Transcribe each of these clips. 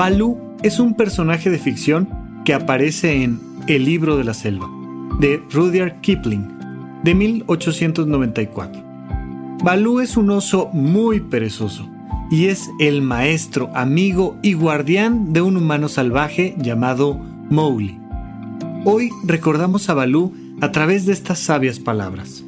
Balú es un personaje de ficción que aparece en El libro de la selva, de Rudyard Kipling, de 1894. Balú es un oso muy perezoso y es el maestro, amigo y guardián de un humano salvaje llamado Mowgli. Hoy recordamos a Balú a través de estas sabias palabras.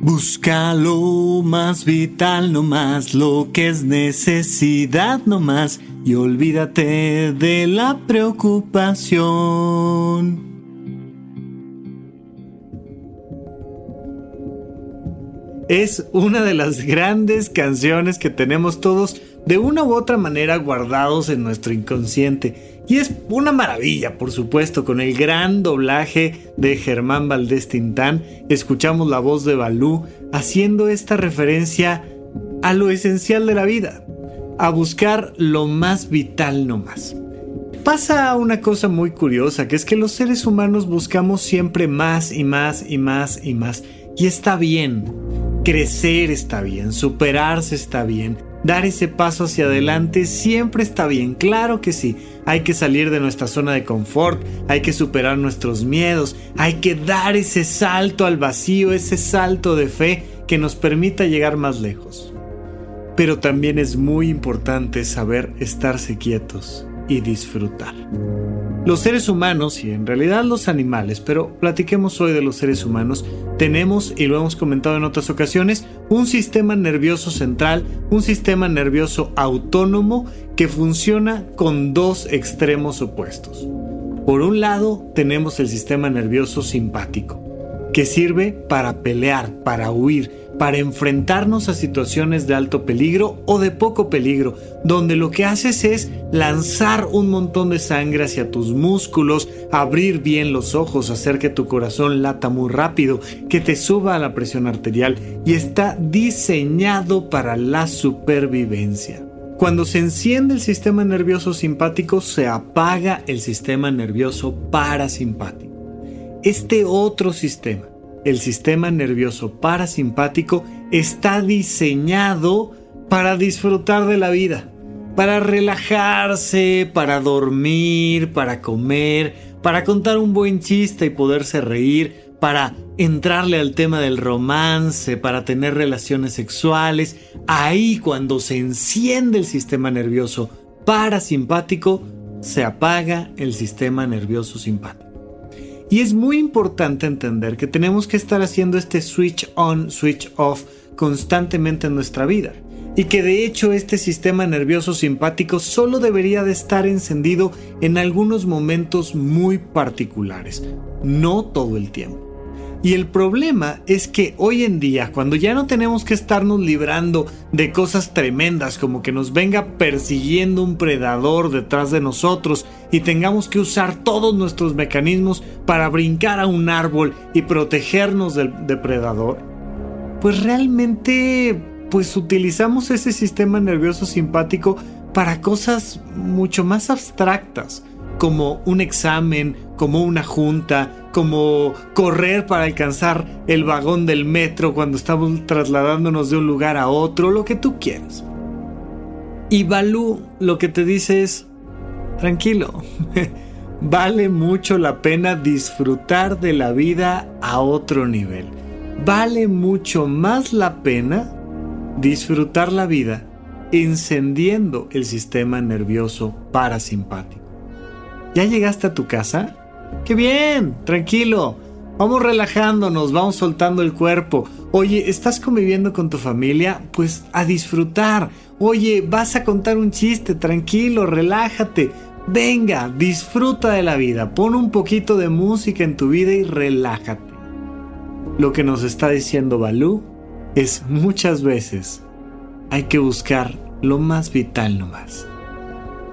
Busca lo más vital, no más lo que es necesidad, no más y olvídate de la preocupación. Es una de las grandes canciones que tenemos todos de una u otra manera guardados en nuestro inconsciente. Y es una maravilla, por supuesto, con el gran doblaje de Germán Valdés Tintán, escuchamos la voz de Balú haciendo esta referencia a lo esencial de la vida, a buscar lo más vital nomás. Pasa una cosa muy curiosa, que es que los seres humanos buscamos siempre más y más y más y más. Y está bien, crecer está bien, superarse está bien, dar ese paso hacia adelante siempre está bien, claro que sí. Hay que salir de nuestra zona de confort, hay que superar nuestros miedos, hay que dar ese salto al vacío, ese salto de fe que nos permita llegar más lejos. Pero también es muy importante saber estarse quietos y disfrutar. Los seres humanos y en realidad los animales, pero platiquemos hoy de los seres humanos, tenemos, y lo hemos comentado en otras ocasiones, un sistema nervioso central, un sistema nervioso autónomo que funciona con dos extremos opuestos. Por un lado tenemos el sistema nervioso simpático, que sirve para pelear, para huir, para enfrentarnos a situaciones de alto peligro o de poco peligro, donde lo que haces es lanzar un montón de sangre hacia tus músculos, abrir bien los ojos, hacer que tu corazón lata muy rápido, que te suba la presión arterial y está diseñado para la supervivencia. Cuando se enciende el sistema nervioso simpático, se apaga el sistema nervioso parasimpático. Este otro sistema, el sistema nervioso parasimpático, está diseñado para disfrutar de la vida, para relajarse, para dormir, para comer, para contar un buen chiste y poderse reír, para entrarle al tema del romance, para tener relaciones sexuales. Ahí cuando se enciende el sistema nervioso parasimpático, se apaga el sistema nervioso simpático. Y es muy importante entender que tenemos que estar haciendo este switch on, switch off constantemente en nuestra vida. Y que de hecho este sistema nervioso simpático solo debería de estar encendido en algunos momentos muy particulares, no todo el tiempo. Y el problema es que hoy en día, cuando ya no tenemos que estarnos librando de cosas tremendas como que nos venga persiguiendo un predador detrás de nosotros y tengamos que usar todos nuestros mecanismos para brincar a un árbol y protegernos del depredador, pues realmente pues utilizamos ese sistema nervioso simpático para cosas mucho más abstractas, como un examen, como una junta, como correr para alcanzar el vagón del metro cuando estamos trasladándonos de un lugar a otro, lo que tú quieras. Y Balú lo que te dice es, tranquilo, vale mucho la pena disfrutar de la vida a otro nivel. Vale mucho más la pena disfrutar la vida encendiendo el sistema nervioso parasimpático. ¿Ya llegaste a tu casa? ¡Qué bien! Tranquilo. Vamos relajándonos, vamos soltando el cuerpo. Oye, ¿estás conviviendo con tu familia? Pues a disfrutar. Oye, vas a contar un chiste, tranquilo, relájate. Venga, disfruta de la vida. Pon un poquito de música en tu vida y relájate. Lo que nos está diciendo Balú es muchas veces hay que buscar lo más vital nomás.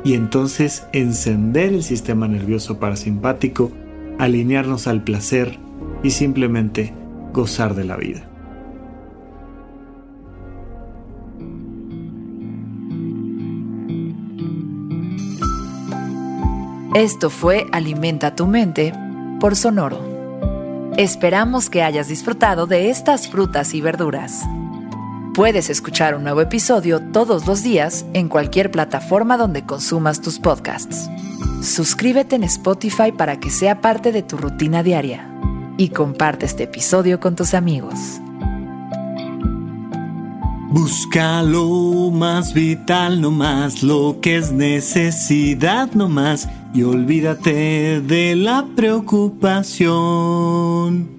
Y entonces encender el sistema nervioso parasimpático, alinearnos al placer y simplemente gozar de la vida. Esto fue Alimenta tu mente por Sonoro. Esperamos que hayas disfrutado de estas frutas y verduras. Puedes escuchar un nuevo episodio todos los días en cualquier plataforma donde consumas tus podcasts. Suscríbete en Spotify para que sea parte de tu rutina diaria y comparte este episodio con tus amigos. Busca lo más vital, no más lo que es necesidad, no más, y olvídate de la preocupación.